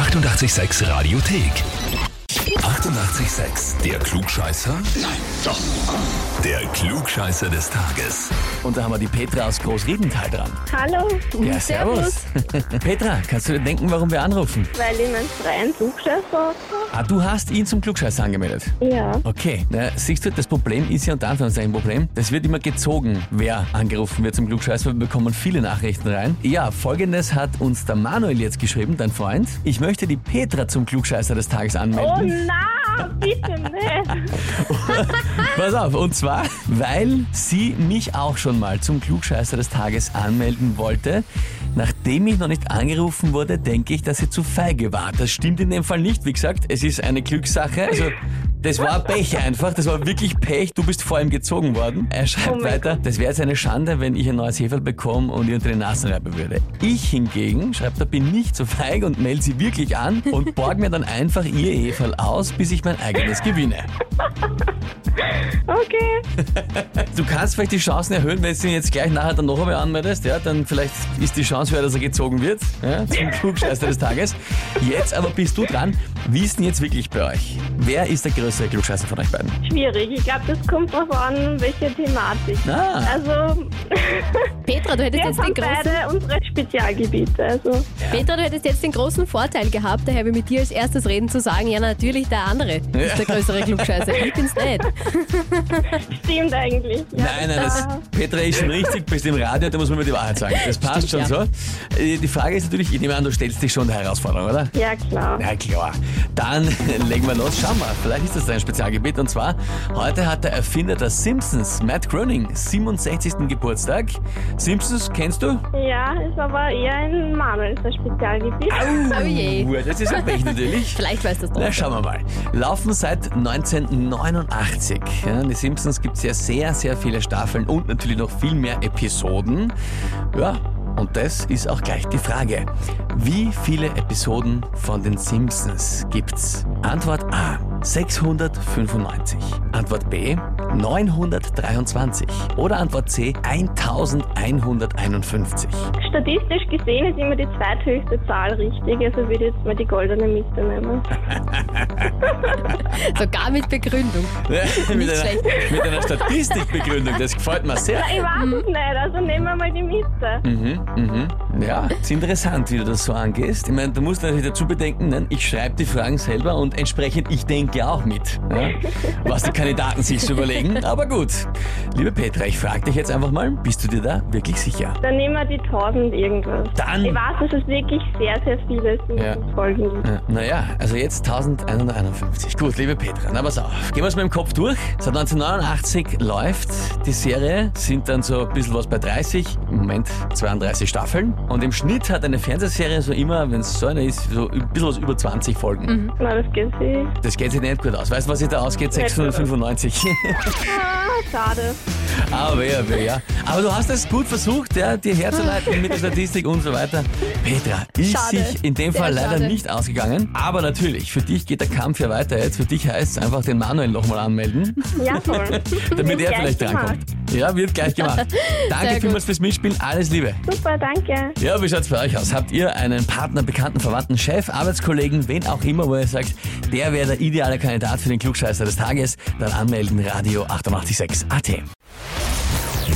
886 Radiothek. 88,6. Der Klugscheißer? Nein, doch. Der Klugscheißer des Tages. Und da haben wir die Petra aus Großriedenthal dran. Hallo, Ja, servus. Petra, kannst du dir denken, warum wir anrufen? weil ich meinen freien Flugscheiß hatte. Ah, du hast ihn zum Klugscheißer angemeldet. Ja, Okay, na, siehst du, das Problem ist ja unter Anführungszeichen ein Problem. Das wird immer gezogen, wer angerufen wird zum Klugscheißer. Wir bekommen viele Nachrichten rein. Ja, folgendes hat uns der Manuel jetzt geschrieben, dein Freund. Ich möchte die Petra zum Klugscheißer des Tages Oh anmelden. Bitte nicht. Pass auf, und zwar, weil sie mich auch schon mal zum Klugscheißer des Tages anmelden wollte. Nachdem ich noch nicht angerufen wurde, denke ich, dass sie zu feige war. Das stimmt in dem Fall nicht. Wie gesagt, es ist eine Glückssache. Also, das war Pech einfach. Das war wirklich Pech. Du bist vor ihm gezogen worden. Er schreibt Oh weiter, das wäre jetzt eine Schande, wenn ich ein neues Heferl bekomme und ihr unter den Nasen reiben würde. Ich hingegen, schreibt er, bin nicht so feig und melde sie wirklich an und borg mir dann einfach ihr Heferl aus, bis ich mein eigenes gewinne. Okay, Du kannst vielleicht die Chancen erhöhen, wenn du ihn jetzt gleich nachher dann noch einmal anmeldest, ja, dann vielleicht ist die Chance höher, dass er gezogen wird, ja, zum Klugscheißer des Tages. Jetzt aber bist du dran. Wie ist denn jetzt wirklich bei euch? Wer ist der größere Klugscheißer von euch beiden? schwierig. Ich glaube, das kommt drauf an, welche Thematik. Ah, Also, Petra, du hättest wir jetzt den haben großen, beide unsere Spezialgebiete. Also, Petra, du hättest jetzt den großen Vorteil gehabt, daher mit dir als erstes reden zu sagen, ja natürlich der andere ist der größere Klugscheißer. Ich bin's nicht. stimmt eigentlich. Ja, nein, nein, das, Petra ist schon richtig, bist im Radio, da muss man mir die Wahrheit sagen. Das passt Stimmt, schon so. Äh, Die Frage ist natürlich, ich nehme an, du stellst dich schon der Herausforderung, oder? Ja, klar. Na klar. Dann legen wir los. Schau mal, vielleicht ist das dein Spezialgebiet. Und zwar, heute hat der Erfinder der Simpsons, Matt Groening, 67. Geburtstag. Simpsons kennst du? Ja, ist aber eher ein Manuels Spezialgebiet. Oh je. Uh, das ist ein Pech natürlich. Vielleicht weißt du es Na, doch. schauen wir mal. Laufen seit 1989. Ja, die Simpsons gibt es ja sehr, sehr viele Staffeln und natürlich noch viel mehr Episoden. Ja, und das ist auch gleich die Frage. Wie viele Episoden von den Simpsons gibt's? Antwort A. 695. Antwort B. 923. Oder Antwort C. 1151. Statistisch gesehen ist immer die zweithöchste Zahl richtig. Also würde ich jetzt mal die goldene Mitte nehmen. Sogar mit Begründung. mit, einer, mit einer Statistikbegründung. Das gefällt mir sehr. Ich weiß es nicht, also nehmen wir mal die Mitte. Mhm, mhm. Ja, ist interessant, wie du das so angehst. Ich meine, du musst natürlich dazu bedenken, nein, ich schreibe die Fragen selber und entsprechend ich denke auch mit, ja, was die Kandidaten sich so überlegen. Aber gut, liebe Petra, ich frage dich jetzt einfach mal, bist du dir da wirklich sicher? Dann nehmen wir die 1000 irgendwas. Dann- Ich weiß, dass es wirklich sehr, sehr viele Ja. Folgen. Ja, Naja, also jetzt 1151. Gut, liebe Petra, na pass auf. Gehen wir es mit dem Kopf durch. Seit 1989 läuft die Serie, sind dann so ein bisschen was bei 30, im Moment 32 Staffeln. Und im Schnitt hat eine Fernsehserie so immer, wenn es so eine ist, so ein bisschen was über 20 Folgen. Na, das geht sich. Das geht sich nicht gut aus. Weißt du, was sich da ausgeht? Nicht gut aus. 695. Ah, schade. aber ja, aber ja. Aber du hast es gut versucht, ja, dir herzuleiten mit der Statistik und so weiter. Petra, ist Schade. sich in dem Sehr Fall leider schade. nicht ausgegangen. Aber natürlich, für dich geht der Kampf ja weiter jetzt. Für dich heißt es einfach den Manuel nochmal anmelden, Ja, toll. damit Wird er vielleicht drankommt. Ja, wird gleich gemacht. Danke Sehr gut. vielmals fürs Mitspielen. Alles Liebe. Super, danke. Ja, wie schaut's bei euch aus? Habt ihr einen Partner, Bekannten, Verwandten, Chef, Arbeitskollegen, wen auch immer, wo ihr sagt, der wäre der ideale Kandidat für den Klugscheißer des Tages? Dann anmelden, Radio 886 AT.